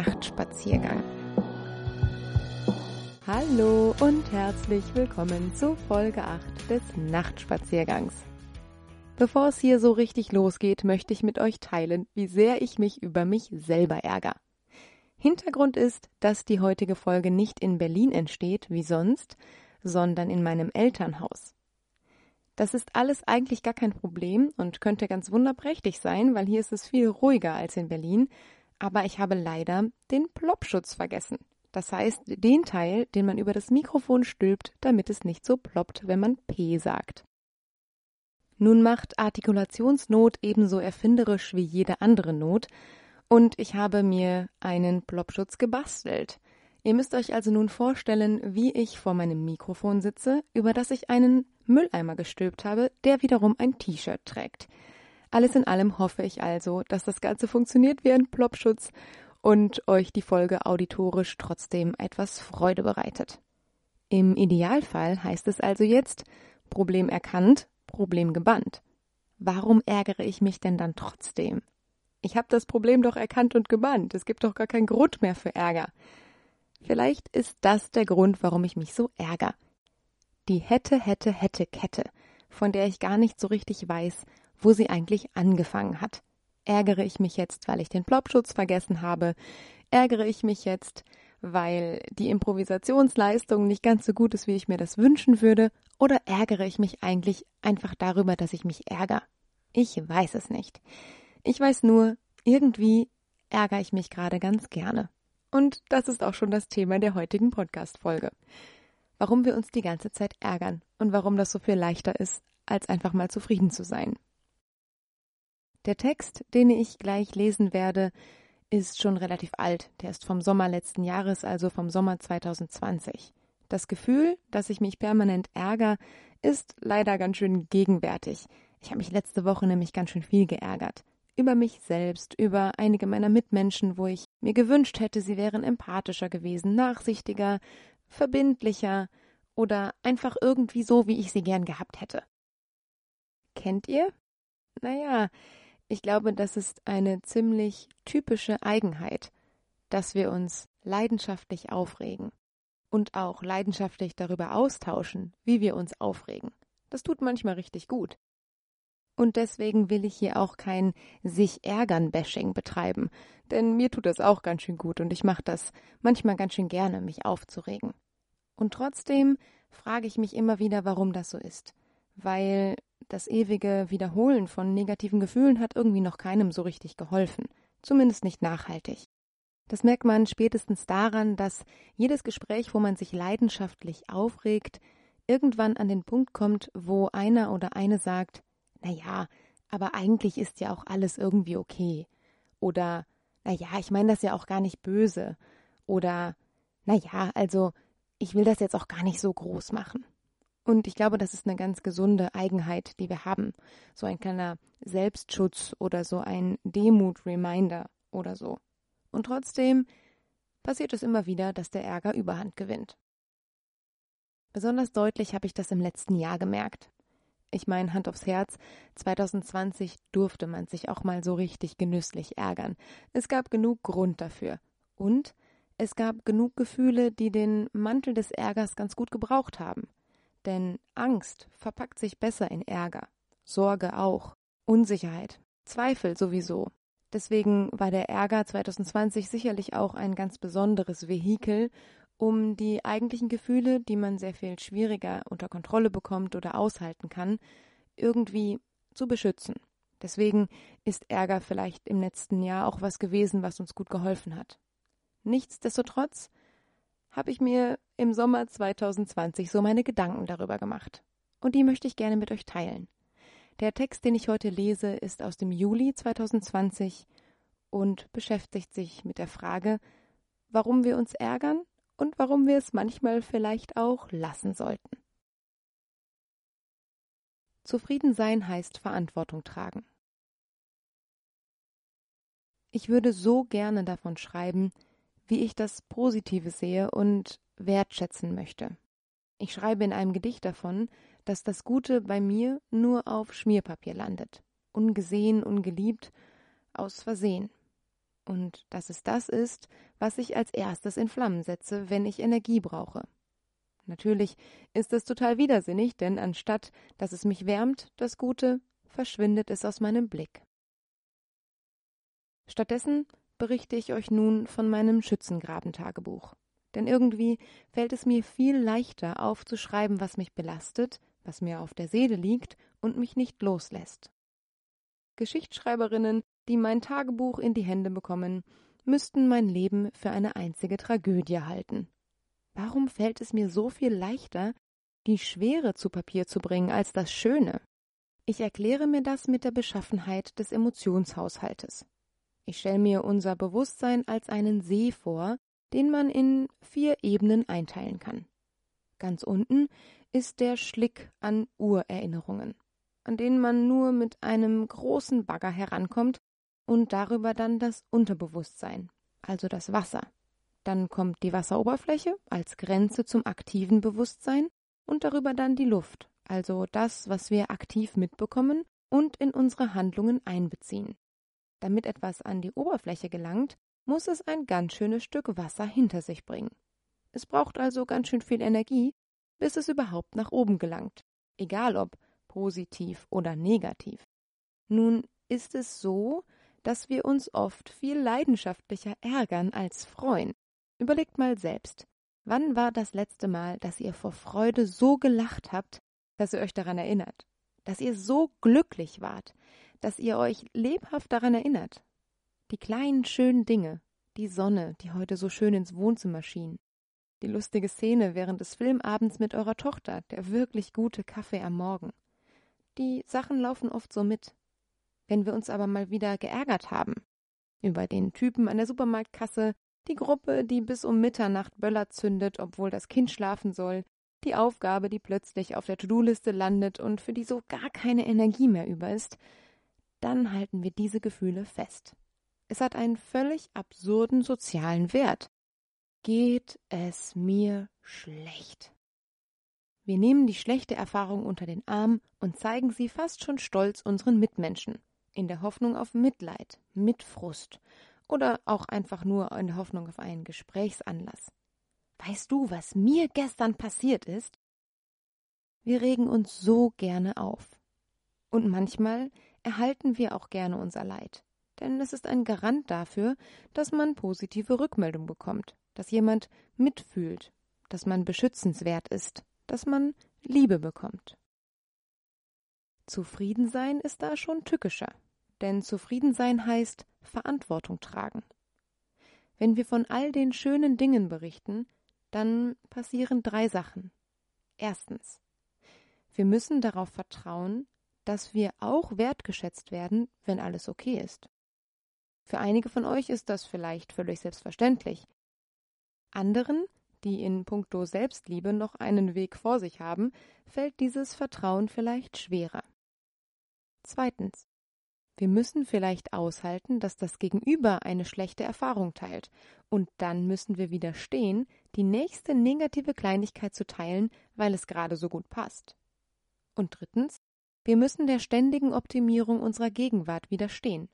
Nachtspaziergang. Hallo und herzlich willkommen zu Folge 8 des Nachtspaziergangs. Bevor es hier so richtig losgeht, möchte ich mit euch teilen, wie sehr ich mich über mich selber ärgere. Hintergrund ist, dass die heutige Folge nicht in Berlin entsteht, wie sonst, sondern in meinem Elternhaus. Das ist alles eigentlich gar kein Problem und könnte ganz wunderprächtig sein, weil hier ist es viel ruhiger als in Berlin, aber ich habe leider den Ploppschutz vergessen. Das heißt, den Teil, den man über das Mikrofon stülpt, damit es nicht so ploppt, wenn man P sagt. Nun macht Artikulationsnot ebenso erfinderisch wie jede andere Not, und ich habe mir einen Ploppschutz gebastelt. Ihr müsst euch also nun vorstellen, wie ich vor meinem Mikrofon sitze, über das ich einen Mülleimer gestülpt habe, der wiederum ein T-Shirt trägt. Alles in allem hoffe ich also, dass das Ganze funktioniert wie ein Ploppschutz und euch die Folge auditorisch trotzdem etwas Freude bereitet. Im Idealfall heißt es also jetzt Problem erkannt, Problem gebannt. Warum ärgere ich mich denn dann trotzdem? Ich habe das Problem doch erkannt und gebannt. Es gibt doch gar keinen Grund mehr für Ärger. Vielleicht ist das der Grund, warum ich mich so ärgere. Die hätte, hätte, hätte Kette, von der ich gar nicht so richtig weiß, wo sie eigentlich angefangen hat. Ärgere ich mich jetzt, weil ich den Plopschutz vergessen habe? Ärgere ich mich jetzt, weil die Improvisationsleistung nicht ganz so gut ist, wie ich mir das wünschen würde? Oder ärgere ich mich eigentlich einfach darüber, dass ich mich ärgere? Ich weiß es nicht. Ich weiß nur, irgendwie ärgere ich mich gerade ganz gerne. Und das ist auch schon das Thema der heutigen Podcast-Folge. Warum wir uns die ganze Zeit ärgern und warum das so viel leichter ist, als einfach mal zufrieden zu sein. Der Text, den ich gleich lesen werde, ist schon relativ alt. Der ist vom Sommer letzten Jahres, also vom Sommer 2020. Das Gefühl, dass ich mich permanent ärgere, ist leider ganz schön gegenwärtig. Ich habe mich letzte Woche nämlich ganz schön viel geärgert über mich selbst, über einige meiner Mitmenschen, wo ich mir gewünscht hätte, sie wären empathischer gewesen, nachsichtiger, verbindlicher oder einfach irgendwie so, wie ich sie gern gehabt hätte. Kennt ihr? Naja, ich glaube, das ist eine ziemlich typische Eigenheit, dass wir uns leidenschaftlich aufregen und auch leidenschaftlich darüber austauschen, wie wir uns aufregen. Das tut manchmal richtig gut. Und deswegen will ich hier auch kein sich ärgern Bashing betreiben, denn mir tut das auch ganz schön gut und ich mache das manchmal ganz schön gerne, mich aufzuregen. Und trotzdem frage ich mich immer wieder, warum das so ist, weil das ewige Wiederholen von negativen Gefühlen hat irgendwie noch keinem so richtig geholfen, zumindest nicht nachhaltig. Das merkt man spätestens daran, dass jedes Gespräch, wo man sich leidenschaftlich aufregt, irgendwann an den Punkt kommt, wo einer oder eine sagt, na ja, aber eigentlich ist ja auch alles irgendwie okay. Oder, na ja, ich meine das ja auch gar nicht böse. Oder, na ja, also, ich will das jetzt auch gar nicht so groß machen. Und ich glaube, das ist eine ganz gesunde Eigenheit, die wir haben. So ein kleiner Selbstschutz oder so ein Demut-Reminder oder so. Und trotzdem passiert es immer wieder, dass der Ärger Überhand gewinnt. Besonders deutlich habe ich das im letzten Jahr gemerkt. Ich meine, Hand aufs Herz, 2020 durfte man sich auch mal so richtig genüsslich ärgern. Es gab genug Grund dafür. Und es gab genug Gefühle, die den Mantel des Ärgers ganz gut gebraucht haben. Denn Angst verpackt sich besser in Ärger, Sorge auch, Unsicherheit, Zweifel sowieso. Deswegen war der Ärger 2020 sicherlich auch ein ganz besonderes Vehikel, um die eigentlichen Gefühle, die man sehr viel schwieriger unter Kontrolle bekommt oder aushalten kann, irgendwie zu beschützen. Deswegen ist Ärger vielleicht im letzten Jahr auch was gewesen, was uns gut geholfen hat. Nichtsdestotrotz habe ich mir im Sommer 2020 so meine Gedanken darüber gemacht. Und die möchte ich gerne mit euch teilen. Der Text, den ich heute lese, ist aus dem Juli 2020 und beschäftigt sich mit der Frage, warum wir uns ärgern und warum wir es manchmal vielleicht auch lassen sollten. Zufrieden sein heißt Verantwortung tragen. Ich würde so gerne davon schreiben, wie ich das Positive sehe und wertschätzen möchte. Ich schreibe in einem Gedicht davon, dass das Gute bei mir nur auf Schmierpapier landet, ungesehen, ungeliebt, aus Versehen. und dass es das ist, was ich als erstes in Flammen setze, wenn ich Energie brauche. Natürlich ist es total widersinnig, denn anstatt dass es mich wärmt, das Gute, verschwindet es aus meinem Blick. Stattdessen berichte ich euch nun von meinem Schützengrabentagebuch. Denn irgendwie fällt es mir viel leichter aufzuschreiben, was mich belastet, was mir auf der Seele liegt und mich nicht loslässt. Geschichtsschreiberinnen, die mein Tagebuch in die Hände bekommen, müssten mein Leben für eine einzige Tragödie halten. Warum fällt es mir so viel leichter, die Schwere zu Papier zu bringen als das Schöne? Ich erkläre mir das mit der Beschaffenheit des Emotionshaushaltes. Ich stelle mir unser Bewusstsein als einen See vor, den man in vier Ebenen einteilen kann. Ganz unten ist der Schlick an Urerinnerungen, an denen man nur mit einem großen Bagger herankommt und darüber dann das Unterbewusstsein, also das Wasser. Dann kommt die Wasseroberfläche als Grenze zum aktiven Bewusstsein und darüber dann die Luft, also das, was wir aktiv mitbekommen und in unsere Handlungen einbeziehen. Damit etwas an die Oberfläche gelangt, muss es ein ganz schönes Stück Wasser hinter sich bringen. Es braucht also ganz schön viel Energie, bis es überhaupt nach oben gelangt, egal ob positiv oder negativ. Nun ist es so, dass wir uns oft viel leidenschaftlicher ärgern als freuen. Überlegt mal selbst, wann war das letzte Mal, dass ihr vor Freude so gelacht habt, dass ihr euch daran erinnert, dass ihr so glücklich wart, dass ihr euch lebhaft daran erinnert, die kleinen schönen Dinge, die Sonne, die heute so schön ins Wohnzimmer schien, die lustige Szene während des Filmabends mit eurer Tochter, der wirklich gute Kaffee am Morgen. Die Sachen laufen oft so mit. Wenn wir uns aber mal wieder geärgert haben, über den Typen an der Supermarktkasse, die Gruppe, die bis um Mitternacht Böller zündet, obwohl das Kind schlafen soll, die Aufgabe, die plötzlich auf der To-Do-Liste landet und für die so gar keine Energie mehr über ist, dann halten wir diese Gefühle fest. Es hat einen völlig absurden sozialen Wert. Geht es mir schlecht? Wir nehmen die schlechte Erfahrung unter den Arm und zeigen sie fast schon stolz unseren Mitmenschen, in der Hoffnung auf Mitleid, Mitfrust oder auch einfach nur in der Hoffnung auf einen Gesprächsanlass. Weißt du, was mir gestern passiert ist? Wir regen uns so gerne auf. Und manchmal erhalten wir auch gerne unser Leid denn es ist ein Garant dafür, dass man positive Rückmeldung bekommt, dass jemand mitfühlt, dass man beschützenswert ist, dass man Liebe bekommt. Zufriedensein ist da schon tückischer, denn Zufriedensein heißt Verantwortung tragen. Wenn wir von all den schönen Dingen berichten, dann passieren drei Sachen. Erstens. Wir müssen darauf vertrauen, dass wir auch wertgeschätzt werden, wenn alles okay ist. Für einige von euch ist das vielleicht völlig selbstverständlich. Anderen, die in puncto Selbstliebe noch einen Weg vor sich haben, fällt dieses Vertrauen vielleicht schwerer. Zweitens. Wir müssen vielleicht aushalten, dass das Gegenüber eine schlechte Erfahrung teilt, und dann müssen wir widerstehen, die nächste negative Kleinigkeit zu teilen, weil es gerade so gut passt. Und drittens, wir müssen der ständigen Optimierung unserer Gegenwart widerstehen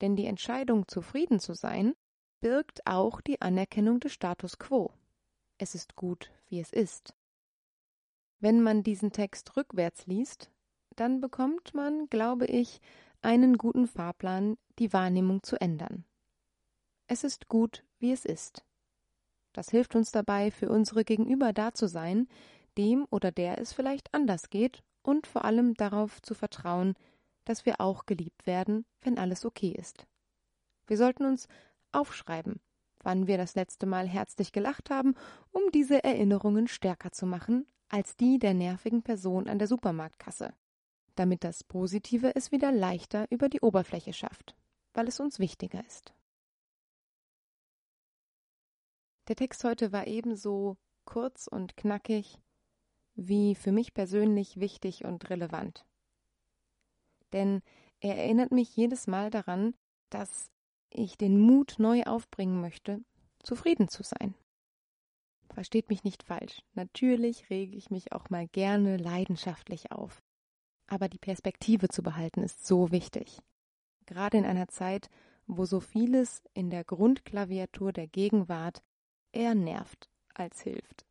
denn die Entscheidung, zufrieden zu sein, birgt auch die Anerkennung des Status quo. Es ist gut, wie es ist. Wenn man diesen Text rückwärts liest, dann bekommt man, glaube ich, einen guten Fahrplan, die Wahrnehmung zu ändern. Es ist gut, wie es ist. Das hilft uns dabei, für unsere Gegenüber da zu sein, dem oder der es vielleicht anders geht und vor allem darauf zu vertrauen, dass wir auch geliebt werden, wenn alles okay ist. Wir sollten uns aufschreiben, wann wir das letzte Mal herzlich gelacht haben, um diese Erinnerungen stärker zu machen als die der nervigen Person an der Supermarktkasse, damit das Positive es wieder leichter über die Oberfläche schafft, weil es uns wichtiger ist. Der Text heute war ebenso kurz und knackig wie für mich persönlich wichtig und relevant denn er erinnert mich jedes Mal daran, dass ich den Mut neu aufbringen möchte, zufrieden zu sein. Versteht mich nicht falsch. Natürlich rege ich mich auch mal gerne leidenschaftlich auf. Aber die Perspektive zu behalten ist so wichtig. Gerade in einer Zeit, wo so vieles in der Grundklaviatur der Gegenwart eher nervt als hilft.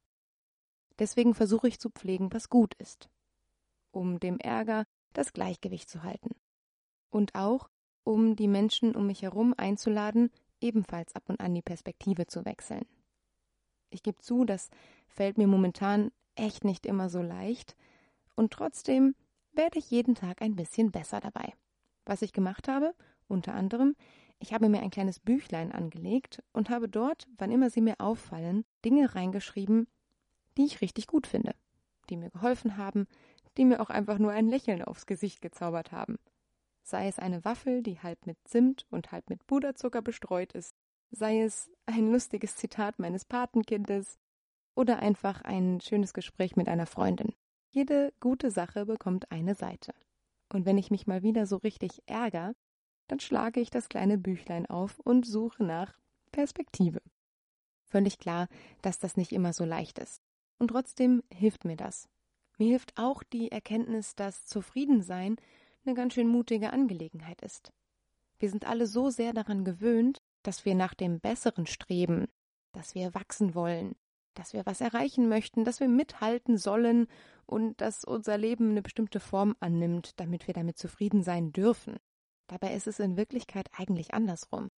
Deswegen versuche ich zu pflegen, was gut ist, um dem Ärger das Gleichgewicht zu halten. Und auch, um die Menschen um mich herum einzuladen, ebenfalls ab und an die Perspektive zu wechseln. Ich gebe zu, das fällt mir momentan echt nicht immer so leicht, und trotzdem werde ich jeden Tag ein bisschen besser dabei. Was ich gemacht habe, unter anderem, ich habe mir ein kleines Büchlein angelegt und habe dort, wann immer sie mir auffallen, Dinge reingeschrieben, die ich richtig gut finde, die mir geholfen haben, die mir auch einfach nur ein Lächeln aufs Gesicht gezaubert haben. Sei es eine Waffel, die halb mit Zimt und halb mit Puderzucker bestreut ist, sei es ein lustiges Zitat meines Patenkindes oder einfach ein schönes Gespräch mit einer Freundin. Jede gute Sache bekommt eine Seite. Und wenn ich mich mal wieder so richtig ärger, dann schlage ich das kleine Büchlein auf und suche nach Perspektive. Völlig klar, dass das nicht immer so leicht ist. Und trotzdem hilft mir das. Mir hilft auch die Erkenntnis, dass Zufriedensein eine ganz schön mutige Angelegenheit ist. Wir sind alle so sehr daran gewöhnt, dass wir nach dem Besseren streben, dass wir wachsen wollen, dass wir was erreichen möchten, dass wir mithalten sollen und dass unser Leben eine bestimmte Form annimmt, damit wir damit zufrieden sein dürfen. Dabei ist es in Wirklichkeit eigentlich andersrum.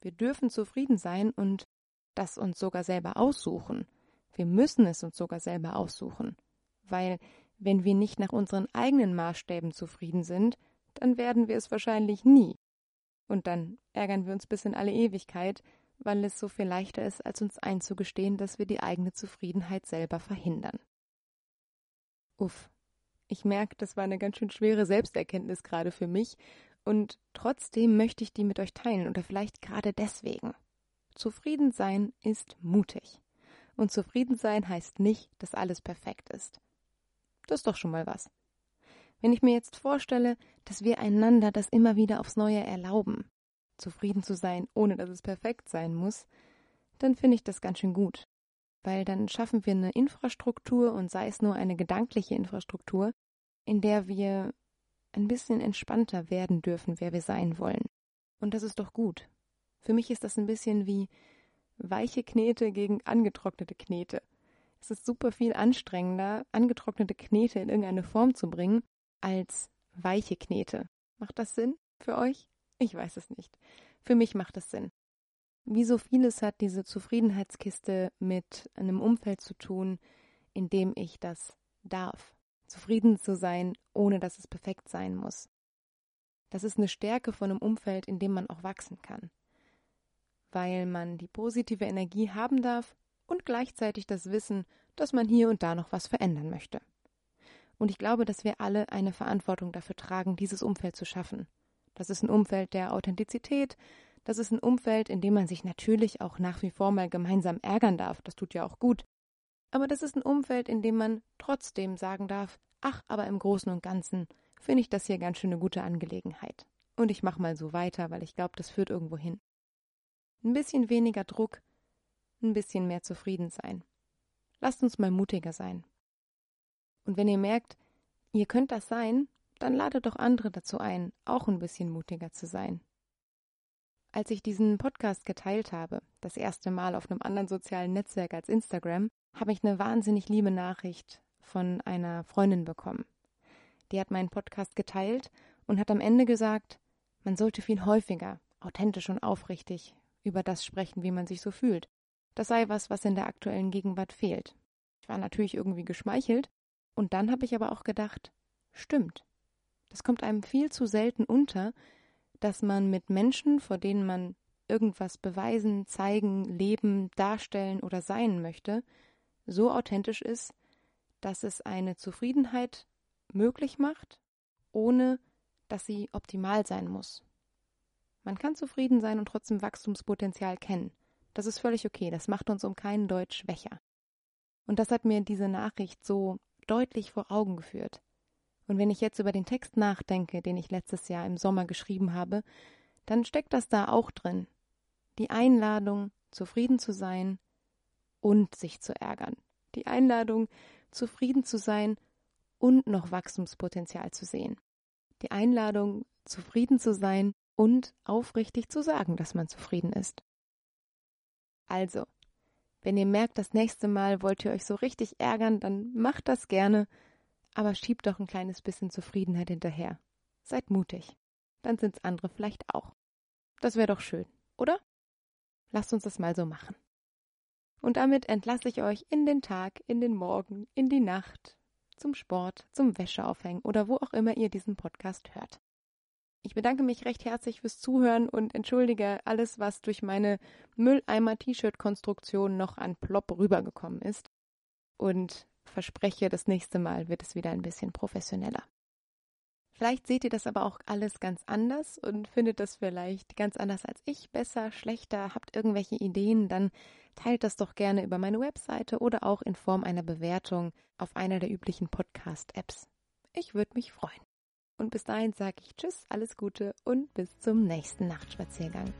Wir dürfen zufrieden sein und das uns sogar selber aussuchen. Wir müssen es uns sogar selber aussuchen, weil wenn wir nicht nach unseren eigenen Maßstäben zufrieden sind, dann werden wir es wahrscheinlich nie. Und dann ärgern wir uns bis in alle Ewigkeit, weil es so viel leichter ist, als uns einzugestehen, dass wir die eigene Zufriedenheit selber verhindern. Uff, ich merke, das war eine ganz schön schwere Selbsterkenntnis gerade für mich, und trotzdem möchte ich die mit euch teilen, oder vielleicht gerade deswegen. Zufrieden sein ist mutig. Und zufrieden sein heißt nicht, dass alles perfekt ist. Das ist doch schon mal was. Wenn ich mir jetzt vorstelle, dass wir einander das immer wieder aufs Neue erlauben, zufrieden zu sein, ohne dass es perfekt sein muss, dann finde ich das ganz schön gut. Weil dann schaffen wir eine Infrastruktur und sei es nur eine gedankliche Infrastruktur, in der wir ein bisschen entspannter werden dürfen, wer wir sein wollen. Und das ist doch gut. Für mich ist das ein bisschen wie weiche Knete gegen angetrocknete Knete. Es ist super viel anstrengender, angetrocknete Knete in irgendeine Form zu bringen, als weiche Knete. Macht das Sinn für euch? Ich weiß es nicht. Für mich macht es Sinn. Wie so vieles hat diese Zufriedenheitskiste mit einem Umfeld zu tun, in dem ich das darf. Zufrieden zu sein, ohne dass es perfekt sein muss. Das ist eine Stärke von einem Umfeld, in dem man auch wachsen kann. Weil man die positive Energie haben darf und gleichzeitig das Wissen, dass man hier und da noch was verändern möchte. Und ich glaube, dass wir alle eine Verantwortung dafür tragen, dieses Umfeld zu schaffen. Das ist ein Umfeld der Authentizität, das ist ein Umfeld, in dem man sich natürlich auch nach wie vor mal gemeinsam ärgern darf, das tut ja auch gut. Aber das ist ein Umfeld, in dem man trotzdem sagen darf, ach, aber im Großen und Ganzen finde ich das hier ganz schön eine gute Angelegenheit. Und ich mache mal so weiter, weil ich glaube, das führt irgendwo hin. Ein bisschen weniger Druck, ein bisschen mehr zufrieden sein. Lasst uns mal mutiger sein. Und wenn ihr merkt, ihr könnt das sein, dann ladet doch andere dazu ein, auch ein bisschen mutiger zu sein. Als ich diesen Podcast geteilt habe, das erste Mal auf einem anderen sozialen Netzwerk als Instagram, habe ich eine wahnsinnig liebe Nachricht von einer Freundin bekommen. Die hat meinen Podcast geteilt und hat am Ende gesagt, man sollte viel häufiger, authentisch und aufrichtig über das sprechen, wie man sich so fühlt. Das sei was, was in der aktuellen Gegenwart fehlt. Ich war natürlich irgendwie geschmeichelt und dann habe ich aber auch gedacht, stimmt. Das kommt einem viel zu selten unter, dass man mit Menschen, vor denen man irgendwas beweisen, zeigen, leben, darstellen oder sein möchte, so authentisch ist, dass es eine Zufriedenheit möglich macht, ohne dass sie optimal sein muss. Man kann zufrieden sein und trotzdem Wachstumspotenzial kennen. Das ist völlig okay, das macht uns um keinen Deutsch schwächer. Und das hat mir diese Nachricht so deutlich vor Augen geführt. Und wenn ich jetzt über den Text nachdenke, den ich letztes Jahr im Sommer geschrieben habe, dann steckt das da auch drin. Die Einladung, zufrieden zu sein und sich zu ärgern. Die Einladung, zufrieden zu sein und noch Wachstumspotenzial zu sehen. Die Einladung, zufrieden zu sein und aufrichtig zu sagen, dass man zufrieden ist. Also, wenn ihr merkt, das nächste Mal wollt ihr euch so richtig ärgern, dann macht das gerne, aber schiebt doch ein kleines bisschen Zufriedenheit hinterher. Seid mutig. Dann sind's andere vielleicht auch. Das wäre doch schön, oder? Lasst uns das mal so machen. Und damit entlasse ich euch in den Tag, in den Morgen, in die Nacht, zum Sport, zum Wäscheaufhängen oder wo auch immer ihr diesen Podcast hört. Ich bedanke mich recht herzlich fürs Zuhören und entschuldige alles, was durch meine Mülleimer-T-Shirt-Konstruktion noch an Plop rübergekommen ist. Und verspreche, das nächste Mal wird es wieder ein bisschen professioneller. Vielleicht seht ihr das aber auch alles ganz anders und findet das vielleicht ganz anders als ich, besser, schlechter, habt irgendwelche Ideen, dann teilt das doch gerne über meine Webseite oder auch in Form einer Bewertung auf einer der üblichen Podcast-Apps. Ich würde mich freuen. Und bis dahin sage ich Tschüss, alles Gute und bis zum nächsten Nachtspaziergang.